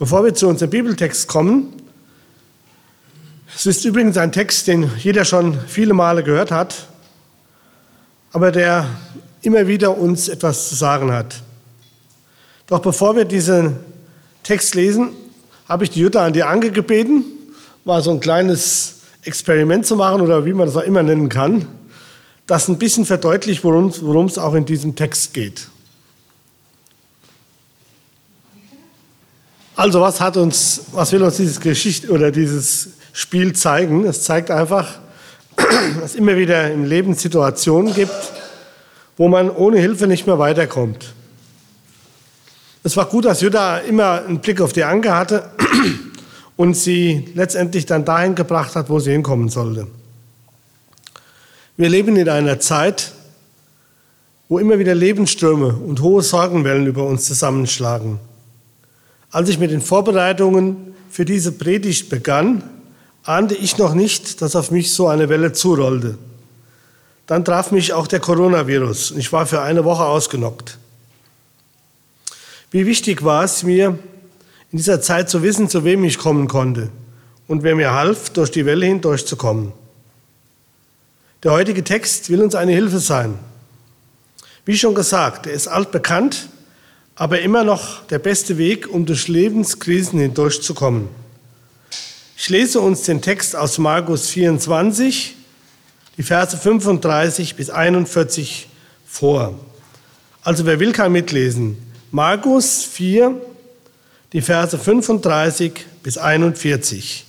Bevor wir zu unserem Bibeltext kommen, es ist übrigens ein Text, den jeder schon viele Male gehört hat, aber der immer wieder uns etwas zu sagen hat. Doch bevor wir diesen Text lesen, habe ich die Jutta an die Ange gebeten, mal so ein kleines Experiment zu machen oder wie man das auch immer nennen kann, das ein bisschen verdeutlicht, worum es auch in diesem Text geht. Also was hat uns, was will uns dieses Geschichte oder dieses Spiel zeigen? Es zeigt einfach, dass es immer wieder im Leben Situationen gibt, wo man ohne Hilfe nicht mehr weiterkommt. Es war gut, dass Jutta immer einen Blick auf die Anke hatte und sie letztendlich dann dahin gebracht hat, wo sie hinkommen sollte. Wir leben in einer Zeit, wo immer wieder Lebensströme und hohe Sorgenwellen über uns zusammenschlagen. Als ich mit den Vorbereitungen für diese Predigt begann, ahnte ich noch nicht, dass auf mich so eine Welle zurollte. Dann traf mich auch der Coronavirus und ich war für eine Woche ausgenockt. Wie wichtig war es mir, in dieser Zeit zu wissen, zu wem ich kommen konnte und wer mir half, durch die Welle hindurchzukommen. Der heutige Text will uns eine Hilfe sein. Wie schon gesagt, er ist altbekannt, aber immer noch der beste Weg, um durch Lebenskrisen hindurchzukommen. Ich lese uns den Text aus Markus 24, die Verse 35 bis 41 vor. Also wer will, kann mitlesen. Markus 4, die Verse 35 bis 41.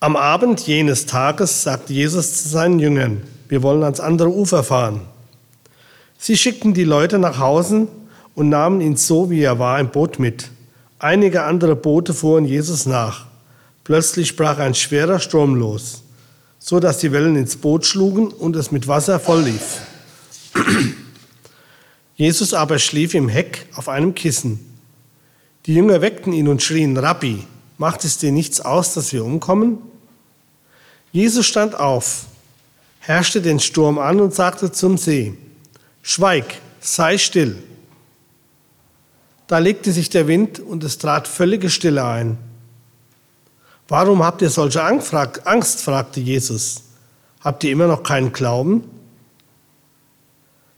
Am Abend jenes Tages sagte Jesus zu seinen Jüngern, wir wollen ans andere Ufer fahren. Sie schickten die Leute nach Hause und nahmen ihn so, wie er war, im Boot mit. Einige andere Boote fuhren Jesus nach. Plötzlich brach ein schwerer Sturm los, so dass die Wellen ins Boot schlugen und es mit Wasser voll lief. Jesus aber schlief im Heck auf einem Kissen. Die Jünger weckten ihn und schrien, Rabbi, macht es dir nichts aus, dass wir umkommen? Jesus stand auf, herrschte den Sturm an und sagte zum See, Schweig, sei still. Da legte sich der Wind und es trat völlige Stille ein. Warum habt ihr solche Angst? fragte Jesus. Habt ihr immer noch keinen Glauben?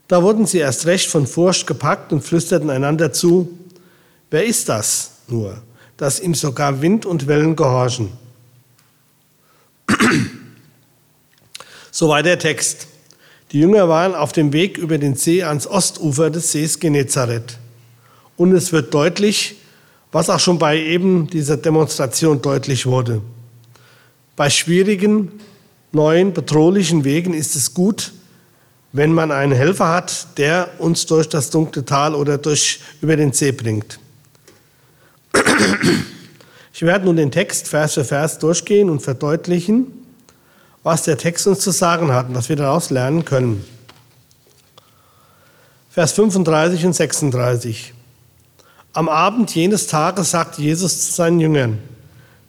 Da wurden sie erst recht von Furcht gepackt und flüsterten einander zu, wer ist das nur, dass ihm sogar Wind und Wellen gehorchen? Soweit der Text. Die Jünger waren auf dem Weg über den See ans Ostufer des Sees Genezareth. Und es wird deutlich, was auch schon bei eben dieser Demonstration deutlich wurde. Bei schwierigen, neuen, bedrohlichen Wegen ist es gut, wenn man einen Helfer hat, der uns durch das dunkle Tal oder durch, über den See bringt. Ich werde nun den Text Vers für Vers durchgehen und verdeutlichen, was der Text uns zu sagen hat und was wir daraus lernen können. Vers 35 und 36. Am Abend jenes Tages sagte Jesus zu seinen Jüngern,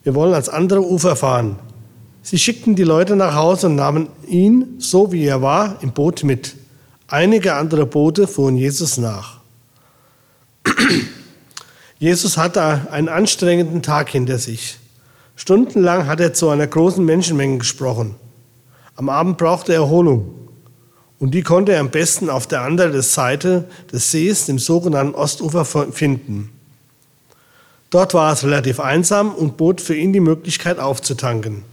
wir wollen ans andere Ufer fahren. Sie schickten die Leute nach Hause und nahmen ihn, so wie er war, im Boot mit. Einige andere Boote fuhren Jesus nach. Jesus hatte einen anstrengenden Tag hinter sich. Stundenlang hat er zu einer großen Menschenmenge gesprochen. Am Abend brauchte er Erholung. Und die konnte er am besten auf der anderen Seite des Sees, dem sogenannten Ostufer, finden. Dort war es relativ einsam und bot für ihn die Möglichkeit aufzutanken.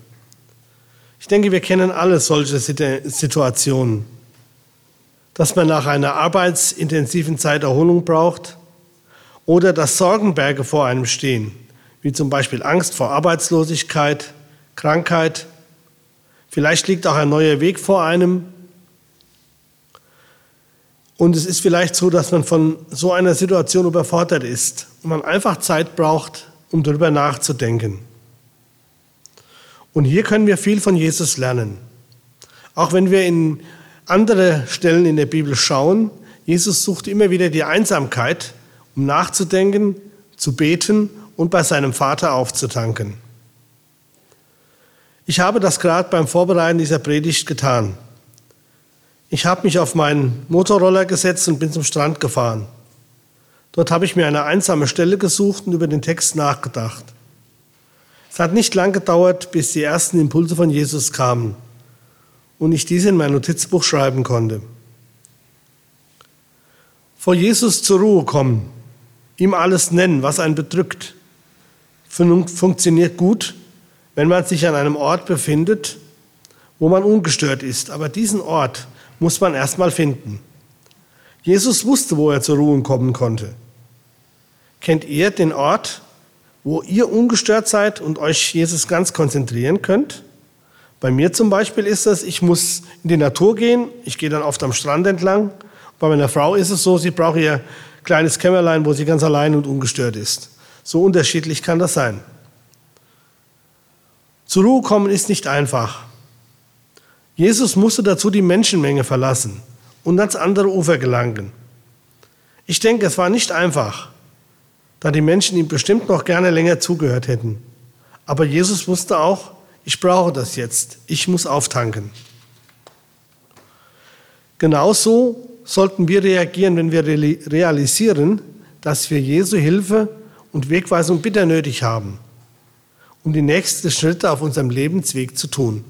Ich denke, wir kennen alle solche Situationen. Dass man nach einer arbeitsintensiven Zeit Erholung braucht oder dass Sorgenberge vor einem stehen, wie zum Beispiel Angst vor Arbeitslosigkeit, Krankheit Vielleicht liegt auch ein neuer Weg vor einem. Und es ist vielleicht so, dass man von so einer Situation überfordert ist und man einfach Zeit braucht, um darüber nachzudenken. Und hier können wir viel von Jesus lernen. Auch wenn wir in andere Stellen in der Bibel schauen, Jesus sucht immer wieder die Einsamkeit, um nachzudenken, zu beten und bei seinem Vater aufzutanken. Ich habe das gerade beim Vorbereiten dieser Predigt getan. Ich habe mich auf meinen Motorroller gesetzt und bin zum Strand gefahren. Dort habe ich mir eine einsame Stelle gesucht und über den Text nachgedacht. Es hat nicht lang gedauert, bis die ersten Impulse von Jesus kamen und ich diese in mein Notizbuch schreiben konnte. Vor Jesus zur Ruhe kommen, ihm alles nennen, was einen bedrückt, funktioniert gut, wenn man sich an einem Ort befindet, wo man ungestört ist. Aber diesen Ort muss man erstmal finden. Jesus wusste, wo er zur Ruhe kommen konnte. Kennt ihr den Ort, wo ihr ungestört seid und euch Jesus ganz konzentrieren könnt? Bei mir zum Beispiel ist das, ich muss in die Natur gehen, ich gehe dann oft am Strand entlang. Bei meiner Frau ist es so, sie braucht ihr kleines Kämmerlein, wo sie ganz allein und ungestört ist. So unterschiedlich kann das sein. Zur Ruhe kommen ist nicht einfach. Jesus musste dazu die Menschenmenge verlassen und ans andere Ufer gelangen. Ich denke, es war nicht einfach, da die Menschen ihm bestimmt noch gerne länger zugehört hätten. Aber Jesus wusste auch, ich brauche das jetzt, ich muss auftanken. Genauso sollten wir reagieren, wenn wir realisieren, dass wir Jesu Hilfe und Wegweisung bitter nötig haben, um die nächsten Schritte auf unserem Lebensweg zu tun.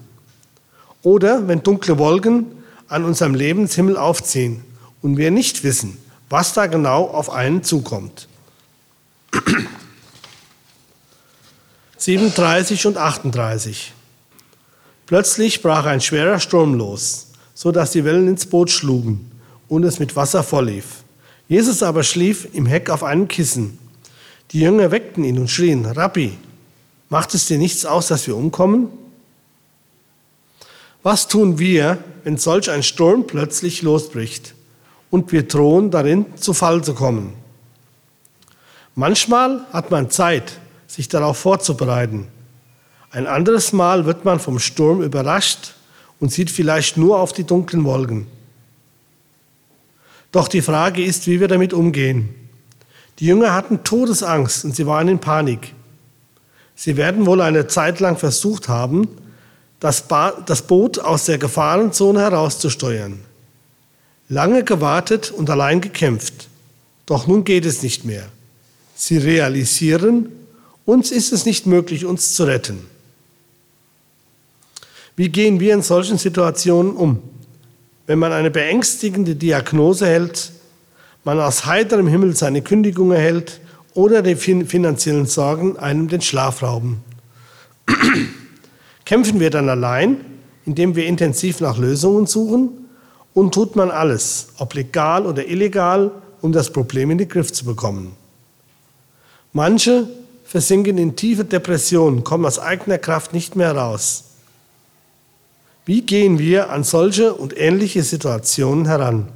Oder wenn dunkle Wolken an unserem Lebenshimmel aufziehen und wir nicht wissen, was da genau auf einen zukommt. 37 und 38. Plötzlich brach ein schwerer Sturm los, so dass die Wellen ins Boot schlugen und es mit Wasser volllief. Jesus aber schlief im Heck auf einem Kissen. Die Jünger weckten ihn und schrien, Rabbi, macht es dir nichts aus, dass wir umkommen? Was tun wir, wenn solch ein Sturm plötzlich losbricht und wir drohen darin zu Fall zu kommen? Manchmal hat man Zeit, sich darauf vorzubereiten. Ein anderes Mal wird man vom Sturm überrascht und sieht vielleicht nur auf die dunklen Wolken. Doch die Frage ist, wie wir damit umgehen. Die Jünger hatten Todesangst und sie waren in Panik. Sie werden wohl eine Zeit lang versucht haben, das, das Boot aus der Gefahrenzone herauszusteuern. Lange gewartet und allein gekämpft. Doch nun geht es nicht mehr. Sie realisieren, uns ist es nicht möglich, uns zu retten. Wie gehen wir in solchen Situationen um? Wenn man eine beängstigende Diagnose hält, man aus heiterem Himmel seine Kündigung erhält oder die finanziellen Sorgen einem den Schlaf rauben. Kämpfen wir dann allein, indem wir intensiv nach Lösungen suchen? Und tut man alles, ob legal oder illegal, um das Problem in den Griff zu bekommen? Manche versinken in tiefe Depressionen, kommen aus eigener Kraft nicht mehr raus. Wie gehen wir an solche und ähnliche Situationen heran?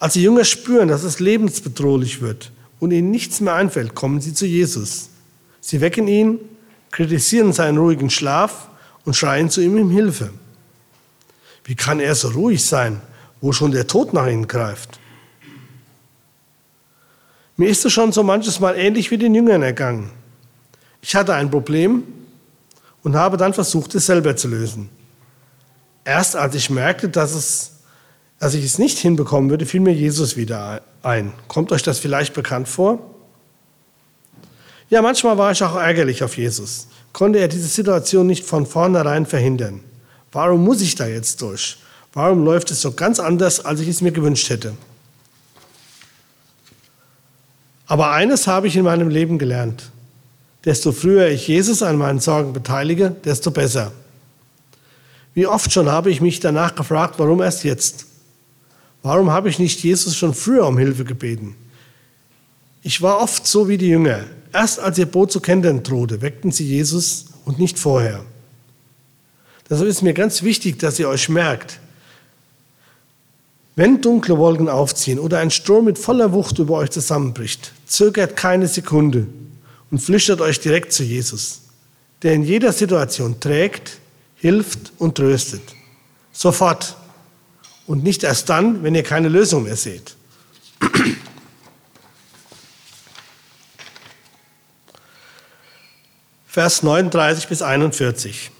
Als die Jünger spüren, dass es lebensbedrohlich wird und ihnen nichts mehr einfällt, kommen sie zu Jesus. Sie wecken ihn kritisieren seinen ruhigen Schlaf und schreien zu ihm um Hilfe. Wie kann er so ruhig sein, wo schon der Tod nach ihnen greift? Mir ist es schon so manches Mal ähnlich wie den Jüngern ergangen. Ich hatte ein Problem und habe dann versucht, es selber zu lösen. Erst als ich merkte, dass, es, dass ich es nicht hinbekommen würde, fiel mir Jesus wieder ein. Kommt euch das vielleicht bekannt vor? Ja, manchmal war ich auch ärgerlich auf Jesus. Konnte er diese Situation nicht von vornherein verhindern? Warum muss ich da jetzt durch? Warum läuft es so ganz anders, als ich es mir gewünscht hätte? Aber eines habe ich in meinem Leben gelernt. Desto früher ich Jesus an meinen Sorgen beteilige, desto besser. Wie oft schon habe ich mich danach gefragt, warum erst jetzt? Warum habe ich nicht Jesus schon früher um Hilfe gebeten? Ich war oft so wie die Jünger. Erst als ihr Boot zu kentern drohte, weckten sie Jesus und nicht vorher. Deshalb ist mir ganz wichtig, dass ihr euch merkt, wenn dunkle Wolken aufziehen oder ein Sturm mit voller Wucht über euch zusammenbricht, zögert keine Sekunde und flüchtet euch direkt zu Jesus, der in jeder Situation trägt, hilft und tröstet. Sofort und nicht erst dann, wenn ihr keine Lösung mehr seht. Vers 39 bis 41.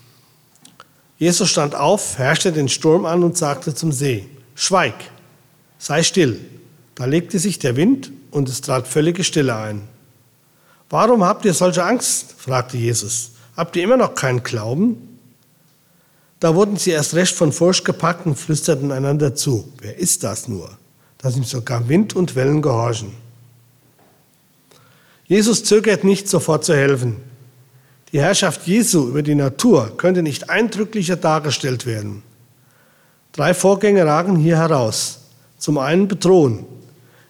Jesus stand auf, herrschte den Sturm an und sagte zum See, Schweig, sei still. Da legte sich der Wind und es trat völlige Stille ein. Warum habt ihr solche Angst? fragte Jesus. Habt ihr immer noch keinen Glauben? Da wurden sie erst recht von Furcht gepackt und flüsterten einander zu. Wer ist das nur, dass ihm sogar Wind und Wellen gehorchen? Jesus zögert nicht, sofort zu helfen. Die Herrschaft Jesu über die Natur könnte nicht eindrücklicher dargestellt werden. Drei Vorgänge ragen hier heraus. Zum einen bedrohen.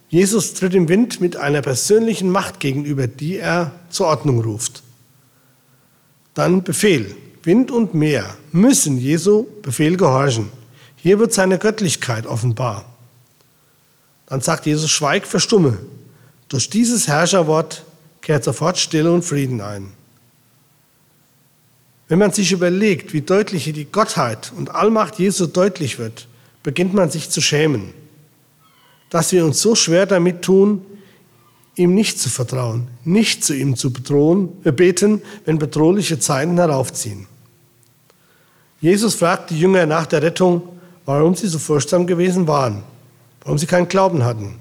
Jesus tritt im Wind mit einer persönlichen Macht gegenüber, die er zur Ordnung ruft. Dann Befehl. Wind und Meer müssen Jesu Befehl gehorchen. Hier wird seine Göttlichkeit offenbar. Dann sagt Jesus, schweig, verstumme. Durch dieses Herrscherwort kehrt sofort Stille und Frieden ein. Wenn man sich überlegt, wie deutlich hier die Gottheit und Allmacht Jesu deutlich wird, beginnt man sich zu schämen, dass wir uns so schwer damit tun, ihm nicht zu vertrauen, nicht zu ihm zu bedrohen, äh, beten, wenn bedrohliche Zeiten heraufziehen. Jesus fragt die Jünger nach der Rettung, warum sie so furchtsam gewesen waren, warum sie keinen Glauben hatten.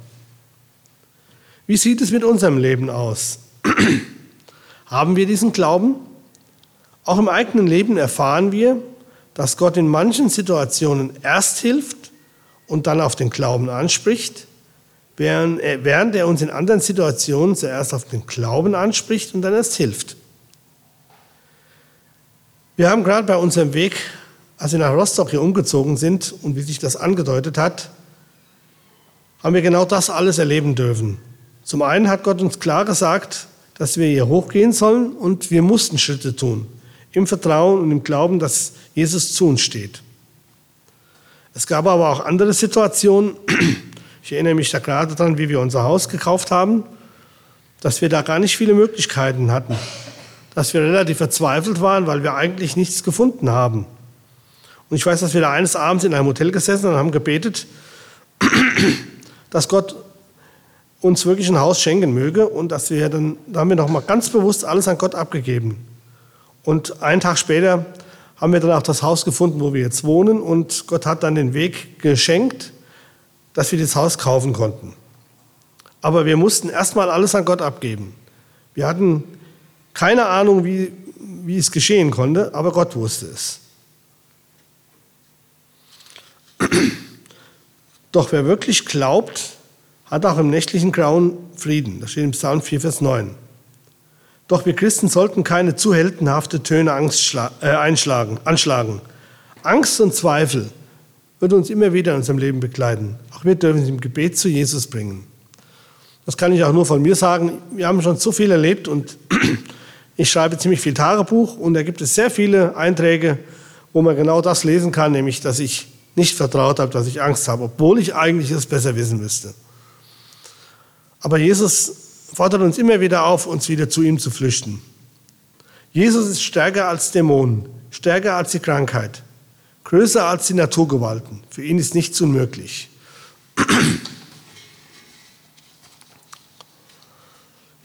Wie sieht es mit unserem Leben aus? Haben wir diesen Glauben? Auch im eigenen Leben erfahren wir, dass Gott in manchen Situationen erst hilft und dann auf den Glauben anspricht, während er uns in anderen Situationen zuerst auf den Glauben anspricht und dann erst hilft. Wir haben gerade bei unserem Weg, als wir nach Rostock hier umgezogen sind und wie sich das angedeutet hat, haben wir genau das alles erleben dürfen. Zum einen hat Gott uns klar gesagt, dass wir hier hochgehen sollen und wir mussten Schritte tun. Im Vertrauen und im Glauben, dass Jesus zu uns steht. Es gab aber auch andere Situationen. Ich erinnere mich da gerade daran, wie wir unser Haus gekauft haben, dass wir da gar nicht viele Möglichkeiten hatten. Dass wir relativ verzweifelt waren, weil wir eigentlich nichts gefunden haben. Und ich weiß, dass wir da eines Abends in einem Hotel gesessen und haben gebetet, dass Gott uns wirklich ein Haus schenken möge und dass wir dann, da haben wir nochmal ganz bewusst alles an Gott abgegeben. Und einen Tag später haben wir dann auch das Haus gefunden, wo wir jetzt wohnen und Gott hat dann den Weg geschenkt, dass wir das Haus kaufen konnten. Aber wir mussten erstmal alles an Gott abgeben. Wir hatten keine Ahnung, wie, wie es geschehen konnte, aber Gott wusste es. Doch wer wirklich glaubt, hat auch im nächtlichen Grauen Frieden. Das steht im Psalm 4, Vers 9. Doch wir Christen sollten keine zu heldenhafte Töne Angst äh, einschlagen, anschlagen. Angst und Zweifel wird uns immer wieder in unserem Leben begleiten. Auch wir dürfen sie im Gebet zu Jesus bringen. Das kann ich auch nur von mir sagen. Wir haben schon so viel erlebt und ich schreibe ziemlich viel Tagebuch und da gibt es sehr viele Einträge, wo man genau das lesen kann, nämlich, dass ich nicht vertraut habe, dass ich Angst habe, obwohl ich eigentlich es besser wissen müsste. Aber Jesus fordert uns immer wieder auf, uns wieder zu ihm zu flüchten. Jesus ist stärker als Dämonen, stärker als die Krankheit, größer als die Naturgewalten. Für ihn ist nichts unmöglich.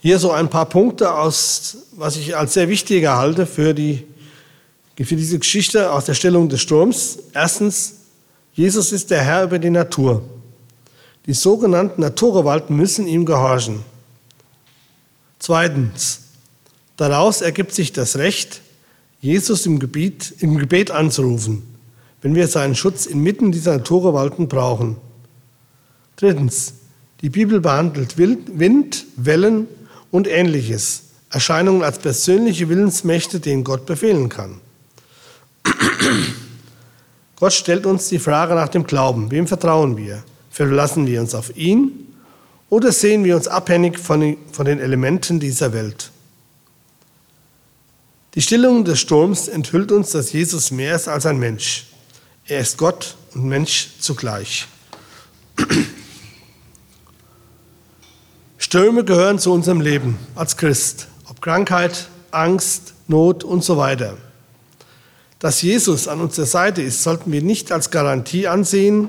Hier so ein paar Punkte aus, was ich als sehr wichtig halte für, die, für diese Geschichte aus der Stellung des Sturms. Erstens, Jesus ist der Herr über die Natur. Die sogenannten Naturgewalten müssen ihm gehorchen. Zweitens, daraus ergibt sich das Recht, Jesus im, Gebiet, im Gebet anzurufen, wenn wir seinen Schutz inmitten dieser Naturgewalten brauchen. Drittens, die Bibel behandelt Wind, Wellen und ähnliches, Erscheinungen als persönliche Willensmächte, denen Gott befehlen kann. Gott stellt uns die Frage nach dem Glauben. Wem vertrauen wir? Verlassen wir uns auf ihn oder sehen wir uns abhängig von den Elementen dieser Welt? Die Stillung des Sturms enthüllt uns, dass Jesus mehr ist als ein Mensch. Er ist Gott und Mensch zugleich. Stürme gehören zu unserem Leben als Christ, ob Krankheit, Angst, Not und so weiter. Dass Jesus an unserer Seite ist, sollten wir nicht als Garantie ansehen,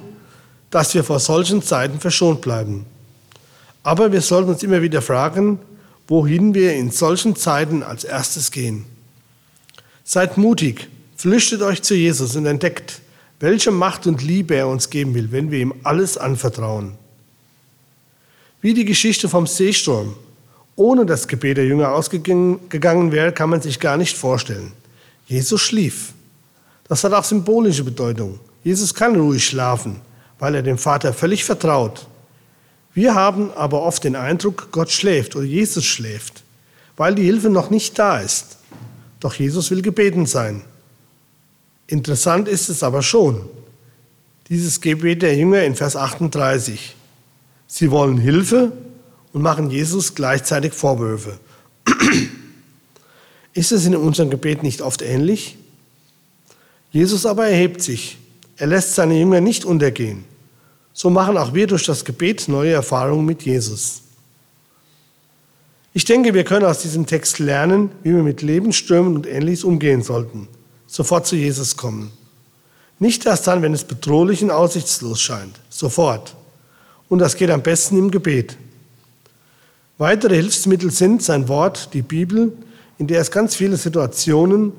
dass wir vor solchen Zeiten verschont bleiben. Aber wir sollten uns immer wieder fragen, wohin wir in solchen Zeiten als erstes gehen. Seid mutig, flüchtet euch zu Jesus und entdeckt, welche Macht und Liebe er uns geben will, wenn wir ihm alles anvertrauen. Wie die Geschichte vom Seesturm. Ohne das Gebet der Jünger ausgegangen wäre, kann man sich gar nicht vorstellen. Jesus schlief. Das hat auch symbolische Bedeutung. Jesus kann ruhig schlafen, weil er dem Vater völlig vertraut. Wir haben aber oft den Eindruck, Gott schläft oder Jesus schläft, weil die Hilfe noch nicht da ist. Doch Jesus will gebeten sein. Interessant ist es aber schon, dieses Gebet der Jünger in Vers 38. Sie wollen Hilfe und machen Jesus gleichzeitig Vorwürfe. Ist es in unserem Gebet nicht oft ähnlich? Jesus aber erhebt sich. Er lässt seine Jünger nicht untergehen. So machen auch wir durch das Gebet neue Erfahrungen mit Jesus. Ich denke, wir können aus diesem Text lernen, wie wir mit Lebensstürmen und Ähnliches umgehen sollten. Sofort zu Jesus kommen. Nicht erst dann, wenn es bedrohlich und aussichtslos scheint. Sofort. Und das geht am besten im Gebet. Weitere Hilfsmittel sind sein Wort, die Bibel, in der es ganz viele Situationen,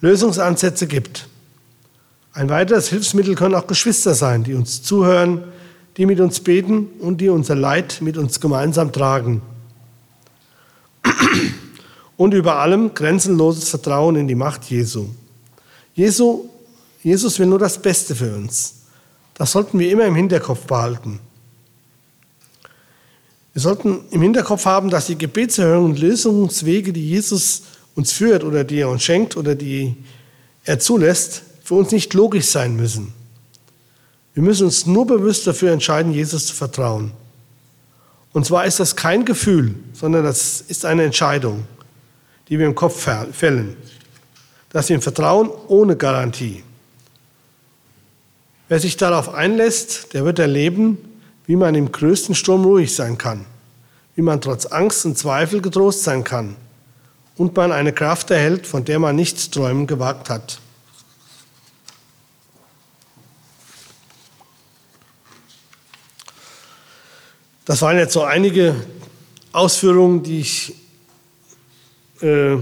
Lösungsansätze gibt. Ein weiteres Hilfsmittel können auch Geschwister sein, die uns zuhören, die mit uns beten und die unser Leid mit uns gemeinsam tragen. Und über allem grenzenloses Vertrauen in die Macht Jesu. Jesu Jesus will nur das Beste für uns. Das sollten wir immer im Hinterkopf behalten. Wir sollten im Hinterkopf haben, dass die Gebetserhörung und Lösungswege, die Jesus uns führt oder die er uns schenkt oder die er zulässt, für uns nicht logisch sein müssen. Wir müssen uns nur bewusst dafür entscheiden, Jesus zu vertrauen. Und zwar ist das kein Gefühl, sondern das ist eine Entscheidung, die wir im Kopf fällen. Dass wir ihm vertrauen ohne Garantie. Wer sich darauf einlässt, der wird erleben, wie man im größten Sturm ruhig sein kann, wie man trotz Angst und Zweifel getrost sein kann und man eine Kraft erhält, von der man nichts träumen gewagt hat. Das waren jetzt so einige Ausführungen, die ich, äh,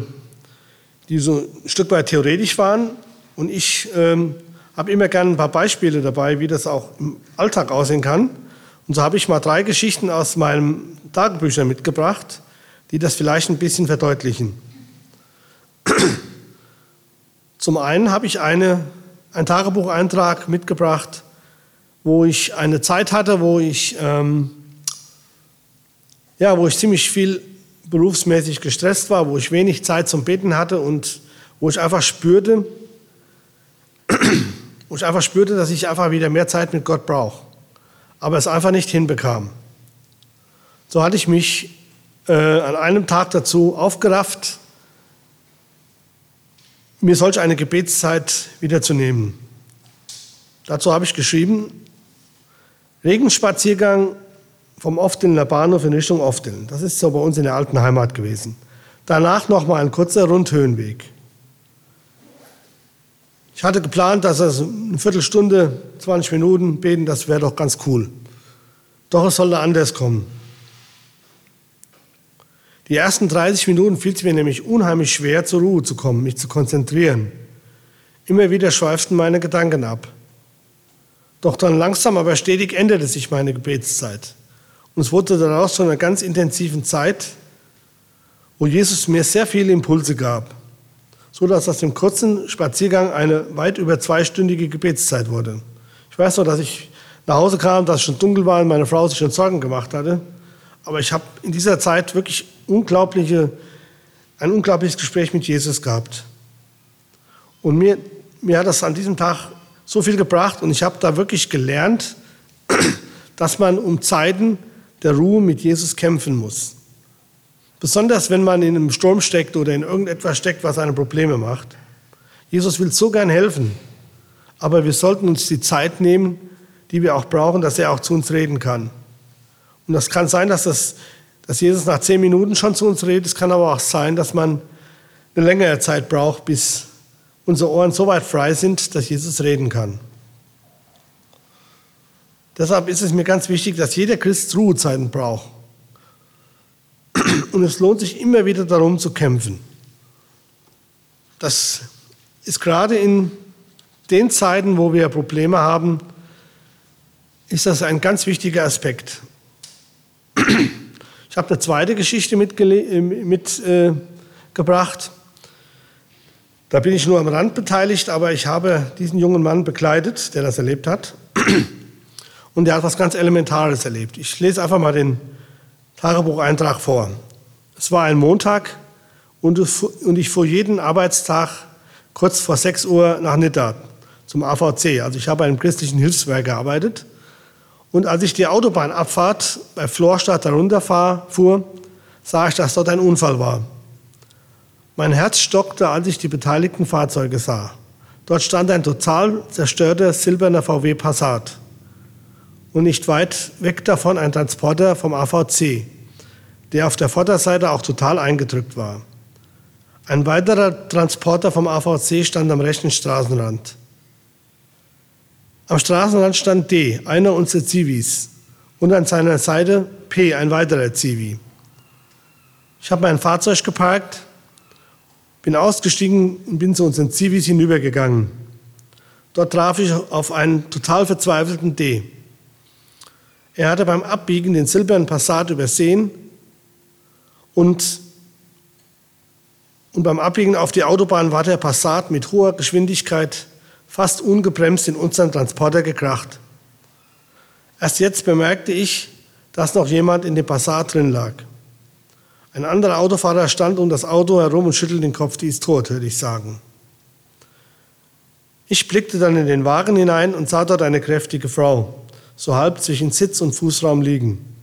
die so ein Stück weit theoretisch waren. Und ich ähm, habe immer gerne ein paar Beispiele dabei, wie das auch im Alltag aussehen kann. Und so habe ich mal drei Geschichten aus meinem Tagebücher mitgebracht, die das vielleicht ein bisschen verdeutlichen. Zum einen habe ich eine, einen Tagebucheintrag mitgebracht, wo ich eine Zeit hatte, wo ich, ähm, ja, wo ich ziemlich viel berufsmäßig gestresst war, wo ich wenig Zeit zum Beten hatte und wo ich einfach spürte, wo ich einfach spürte, dass ich einfach wieder mehr Zeit mit Gott brauche, aber es einfach nicht hinbekam. So hatte ich mich äh, an einem Tag dazu aufgerafft, mir solch eine Gebetszeit wiederzunehmen. Dazu habe ich geschrieben, Regenspaziergang vom Oftelner Bahnhof in Richtung Ofteln. Das ist so bei uns in der alten Heimat gewesen. Danach nochmal ein kurzer Rundhöhenweg. Ich hatte geplant, dass es eine Viertelstunde, 20 Minuten beten, das wäre doch ganz cool. Doch es sollte anders kommen. Die ersten 30 Minuten fiel es mir nämlich unheimlich schwer, zur Ruhe zu kommen, mich zu konzentrieren. Immer wieder schweiften meine Gedanken ab. Doch dann langsam, aber stetig änderte sich meine Gebetszeit. Und es wurde daraus zu einer ganz intensiven Zeit, wo Jesus mir sehr viele Impulse gab so dass aus dem kurzen Spaziergang eine weit über zweistündige Gebetszeit wurde. Ich weiß noch, dass ich nach Hause kam, dass es schon dunkel war und meine Frau sich schon Sorgen gemacht hatte. Aber ich habe in dieser Zeit wirklich unglaubliche, ein unglaubliches Gespräch mit Jesus gehabt. Und mir, mir hat das an diesem Tag so viel gebracht und ich habe da wirklich gelernt, dass man um Zeiten der Ruhe mit Jesus kämpfen muss. Besonders wenn man in einem Sturm steckt oder in irgendetwas steckt, was einem Probleme macht. Jesus will so gern helfen, aber wir sollten uns die Zeit nehmen, die wir auch brauchen, dass er auch zu uns reden kann. Und das kann sein, dass, das, dass Jesus nach zehn Minuten schon zu uns redet. Es kann aber auch sein, dass man eine längere Zeit braucht, bis unsere Ohren so weit frei sind, dass Jesus reden kann. Deshalb ist es mir ganz wichtig, dass jeder Christ Ruhezeiten braucht. Und es lohnt sich immer wieder darum zu kämpfen. Das ist gerade in den Zeiten, wo wir Probleme haben, ist das ein ganz wichtiger Aspekt. Ich habe eine zweite Geschichte mitgebracht. Äh, da bin ich nur am Rand beteiligt, aber ich habe diesen jungen Mann begleitet, der das erlebt hat. Und der hat was ganz Elementares erlebt. Ich lese einfach mal den Tagebucheintrag vor. Es war ein Montag und ich fuhr jeden Arbeitstag kurz vor 6 Uhr nach Nidda zum AVC. Also ich habe einem christlichen Hilfswerk gearbeitet. Und als ich die Autobahnabfahrt bei Florstadt herunterfuhr, sah ich, dass dort ein Unfall war. Mein Herz stockte, als ich die beteiligten Fahrzeuge sah. Dort stand ein total zerstörter silberner VW Passat. Und nicht weit weg davon ein Transporter vom AVC, der auf der Vorderseite auch total eingedrückt war. Ein weiterer Transporter vom AVC stand am rechten Straßenrand. Am Straßenrand stand D, einer unserer Zivis, und an seiner Seite P, ein weiterer Zivi. Ich habe mein Fahrzeug geparkt, bin ausgestiegen und bin zu unseren Zivis hinübergegangen. Dort traf ich auf einen total verzweifelten D. Er hatte beim Abbiegen den silbernen Passat übersehen und, und beim Abbiegen auf die Autobahn war der Passat mit hoher Geschwindigkeit fast ungebremst in unseren Transporter gekracht. Erst jetzt bemerkte ich, dass noch jemand in dem Passat drin lag. Ein anderer Autofahrer stand um das Auto herum und schüttelte den Kopf, die ist tot, würde ich sagen. Ich blickte dann in den Wagen hinein und sah dort eine kräftige Frau, so halb zwischen Sitz und Fußraum liegen.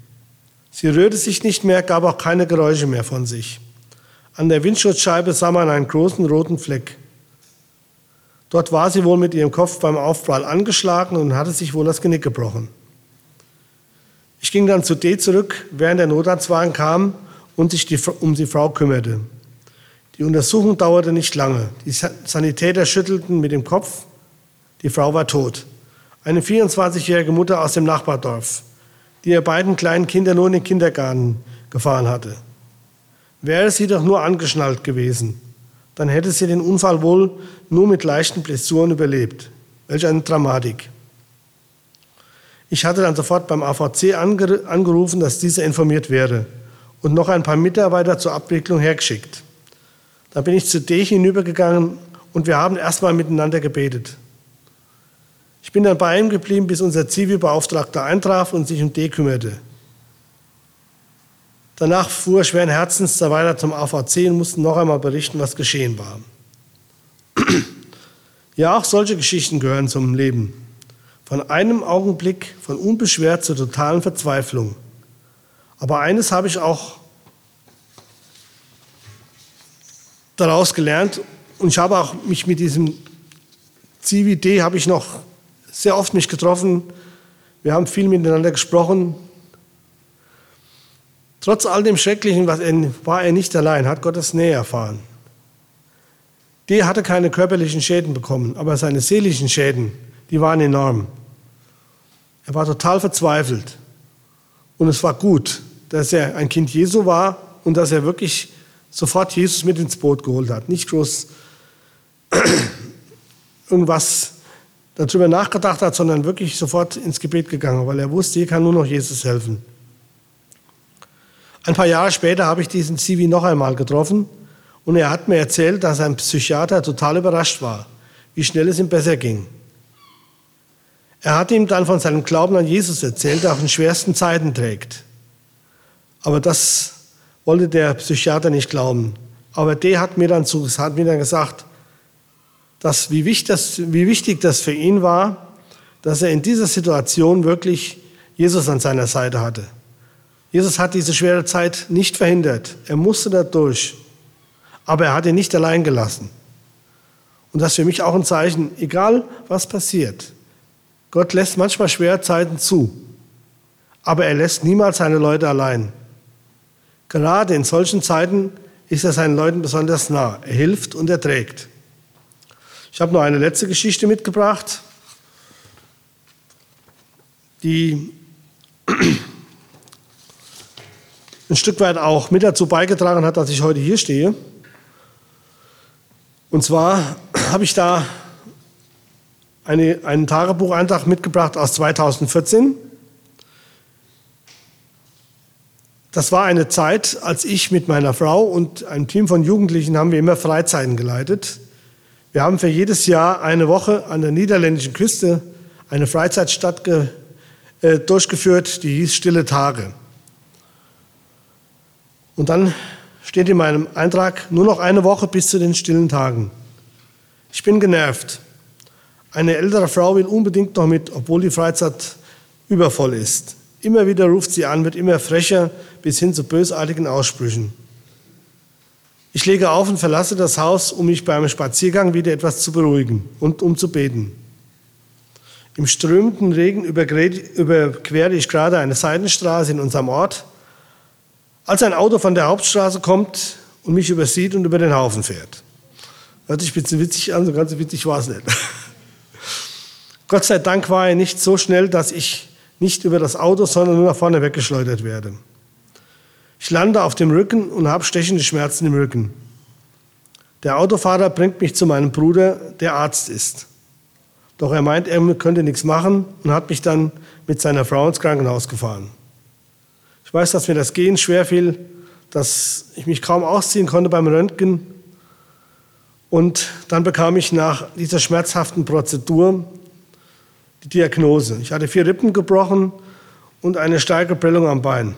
Sie rührte sich nicht mehr, gab auch keine Geräusche mehr von sich. An der Windschutzscheibe sah man einen großen roten Fleck. Dort war sie wohl mit ihrem Kopf beim Aufprall angeschlagen und hatte sich wohl das Genick gebrochen. Ich ging dann zu D zurück, während der Notarztwagen kam und sich die, um die Frau kümmerte. Die Untersuchung dauerte nicht lange. Die Sanitäter schüttelten mit dem Kopf. Die Frau war tot. Eine 24-jährige Mutter aus dem Nachbardorf, die ihre beiden kleinen Kinder nur in den Kindergarten gefahren hatte. Wäre sie doch nur angeschnallt gewesen, dann hätte sie den Unfall wohl nur mit leichten Blessuren überlebt. Welch eine Dramatik. Ich hatte dann sofort beim AVC angerufen, dass dieser informiert wäre und noch ein paar Mitarbeiter zur Abwicklung hergeschickt. Dann bin ich zu D hinübergegangen und wir haben erstmal miteinander gebetet. Ich bin dann bei ihm geblieben, bis unser Zivilbeauftragter eintraf und sich um D kümmerte. Danach fuhr er schweren Herzens da weiter zum AVC und musste noch einmal berichten, was geschehen war. Ja, auch solche Geschichten gehören zum Leben. Von einem Augenblick von unbeschwert zur totalen Verzweiflung. Aber eines habe ich auch daraus gelernt und ich habe auch mich mit diesem CVD habe ich noch sehr oft mich getroffen. Wir haben viel miteinander gesprochen. Trotz all dem Schrecklichen war er nicht allein, hat Gottes Nähe erfahren. Der hatte keine körperlichen Schäden bekommen, aber seine seelischen Schäden, die waren enorm. Er war total verzweifelt. Und es war gut, dass er ein Kind Jesu war und dass er wirklich sofort Jesus mit ins Boot geholt hat. Nicht groß irgendwas darüber nachgedacht hat, sondern wirklich sofort ins Gebet gegangen, weil er wusste, hier kann nur noch Jesus helfen. Ein paar Jahre später habe ich diesen Zivi noch einmal getroffen und er hat mir erzählt, dass ein Psychiater total überrascht war, wie schnell es ihm besser ging. Er hat ihm dann von seinem Glauben an Jesus erzählt, der auch in schwersten Zeiten trägt. Aber das wollte der Psychiater nicht glauben. Aber der hat mir dann, zu, hat mir dann gesagt, dass, wie, wichtig das, wie wichtig das für ihn war, dass er in dieser Situation wirklich Jesus an seiner Seite hatte. Jesus hat diese schwere Zeit nicht verhindert. Er musste da durch. Aber er hat ihn nicht allein gelassen. Und das ist für mich auch ein Zeichen, egal was passiert. Gott lässt manchmal schwere Zeiten zu. Aber er lässt niemals seine Leute allein. Gerade in solchen Zeiten ist er seinen Leuten besonders nah. Er hilft und er trägt. Ich habe noch eine letzte Geschichte mitgebracht, die ein Stück weit auch mit dazu beigetragen hat, dass ich heute hier stehe. Und zwar habe ich da eine, einen Tagebucheintrag mitgebracht aus 2014. Das war eine Zeit, als ich mit meiner Frau und einem Team von Jugendlichen haben wir immer Freizeiten geleitet. Wir haben für jedes Jahr eine Woche an der niederländischen Küste eine Freizeitstadt äh, durchgeführt, die hieß Stille Tage. Und dann steht in meinem Eintrag nur noch eine Woche bis zu den stillen Tagen. Ich bin genervt. Eine ältere Frau will unbedingt noch mit, obwohl die Freizeit übervoll ist. Immer wieder ruft sie an, wird immer frecher bis hin zu bösartigen Aussprüchen. Ich lege auf und verlasse das Haus, um mich beim Spaziergang wieder etwas zu beruhigen und um zu beten. Im strömenden Regen überquere ich gerade eine Seitenstraße in unserem Ort, als ein Auto von der Hauptstraße kommt und mich übersieht und über den Haufen fährt. Hört sich ein bisschen witzig an, so ganz witzig war es nicht. Gott sei Dank war er nicht so schnell, dass ich nicht über das Auto, sondern nur nach vorne weggeschleudert werde. Ich lande auf dem Rücken und habe stechende Schmerzen im Rücken. Der Autofahrer bringt mich zu meinem Bruder, der Arzt ist. Doch er meint, er könnte nichts machen und hat mich dann mit seiner Frau ins Krankenhaus gefahren. Ich weiß, dass mir das Gehen schwer fiel, dass ich mich kaum ausziehen konnte beim Röntgen. Und dann bekam ich nach dieser schmerzhaften Prozedur die Diagnose. Ich hatte vier Rippen gebrochen und eine starke Prellung am Bein.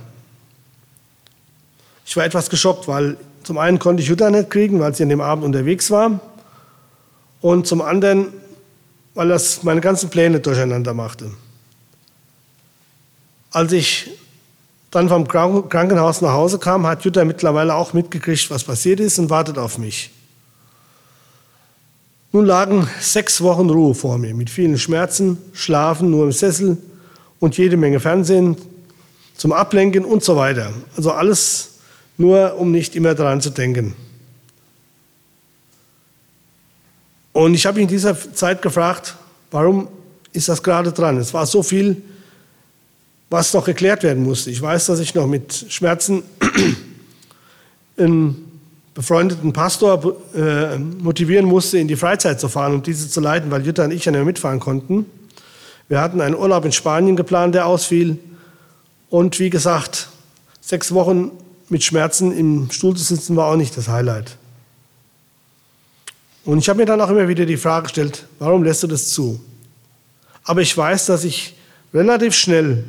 Ich war etwas geschockt, weil zum einen konnte ich Jutta nicht kriegen, weil sie an dem Abend unterwegs war. Und zum anderen, weil das meine ganzen Pläne durcheinander machte. Als ich dann vom Krankenhaus nach Hause kam, hat Jutta mittlerweile auch mitgekriegt, was passiert ist und wartet auf mich. Nun lagen sechs Wochen Ruhe vor mir mit vielen Schmerzen, Schlafen nur im Sessel und jede Menge Fernsehen zum Ablenken und so weiter. Also alles nur, um nicht immer daran zu denken. Und ich habe mich in dieser Zeit gefragt, warum ist das gerade dran? Es war so viel was noch geklärt werden musste. Ich weiß, dass ich noch mit Schmerzen einen befreundeten Pastor äh, motivieren musste, in die Freizeit zu fahren und diese zu leiten, weil Jutta und ich ja nicht mitfahren konnten. Wir hatten einen Urlaub in Spanien geplant, der ausfiel. Und wie gesagt, sechs Wochen mit Schmerzen im Stuhl zu sitzen war auch nicht das Highlight. Und ich habe mir dann auch immer wieder die Frage gestellt, warum lässt du das zu? Aber ich weiß, dass ich relativ schnell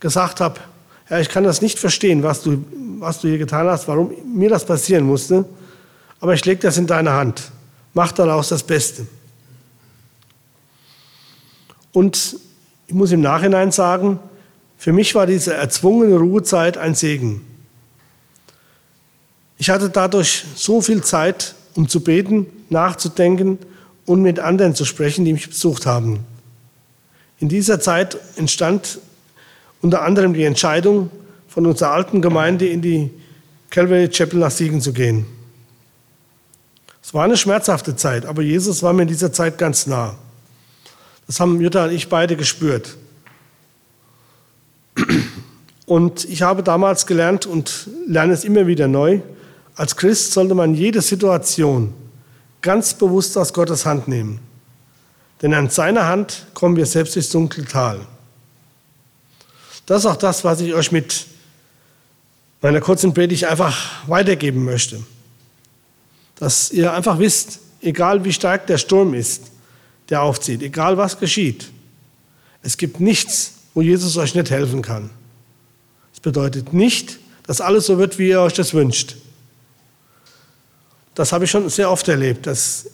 gesagt habe, Herr, ich kann das nicht verstehen, was du, was du hier getan hast, warum mir das passieren musste, aber ich lege das in deine Hand. Mach daraus das Beste. Und ich muss im Nachhinein sagen, für mich war diese erzwungene Ruhezeit ein Segen. Ich hatte dadurch so viel Zeit, um zu beten, nachzudenken und mit anderen zu sprechen, die mich besucht haben. In dieser Zeit entstand unter anderem die Entscheidung, von unserer alten Gemeinde in die Calvary Chapel nach Siegen zu gehen. Es war eine schmerzhafte Zeit, aber Jesus war mir in dieser Zeit ganz nah. Das haben Jutta und ich beide gespürt. Und ich habe damals gelernt und lerne es immer wieder neu, als Christ sollte man jede Situation ganz bewusst aus Gottes Hand nehmen. Denn an seiner Hand kommen wir selbst durchs dunkle Tal. Das ist auch das, was ich euch mit meiner kurzen Predigt einfach weitergeben möchte. Dass ihr einfach wisst, egal wie stark der Sturm ist, der aufzieht, egal was geschieht, es gibt nichts, wo Jesus euch nicht helfen kann. Es bedeutet nicht, dass alles so wird, wie ihr euch das wünscht. Das habe ich schon sehr oft erlebt, dass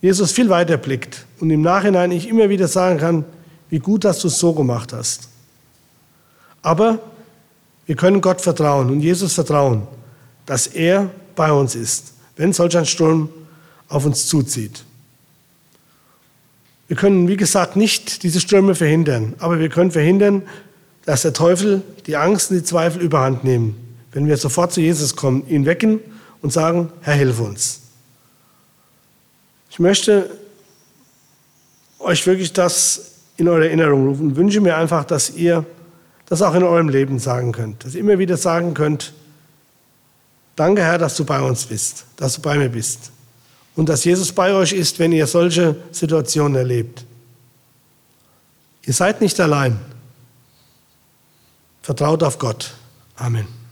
Jesus viel weiter blickt und im Nachhinein ich immer wieder sagen kann, wie gut, dass du es so gemacht hast. Aber wir können Gott vertrauen und Jesus vertrauen, dass er bei uns ist, wenn solch ein Sturm auf uns zuzieht. Wir können, wie gesagt, nicht diese Stürme verhindern, aber wir können verhindern, dass der Teufel die Angst und die Zweifel überhand nehmen, wenn wir sofort zu Jesus kommen, ihn wecken und sagen, Herr, hilf uns. Ich möchte euch wirklich das in eure Erinnerung rufen und wünsche mir einfach, dass ihr das auch in eurem Leben sagen könnt. Dass ihr immer wieder sagen könnt, danke Herr, dass du bei uns bist, dass du bei mir bist. Und dass Jesus bei euch ist, wenn ihr solche Situationen erlebt. Ihr seid nicht allein. Vertraut auf Gott. Amen.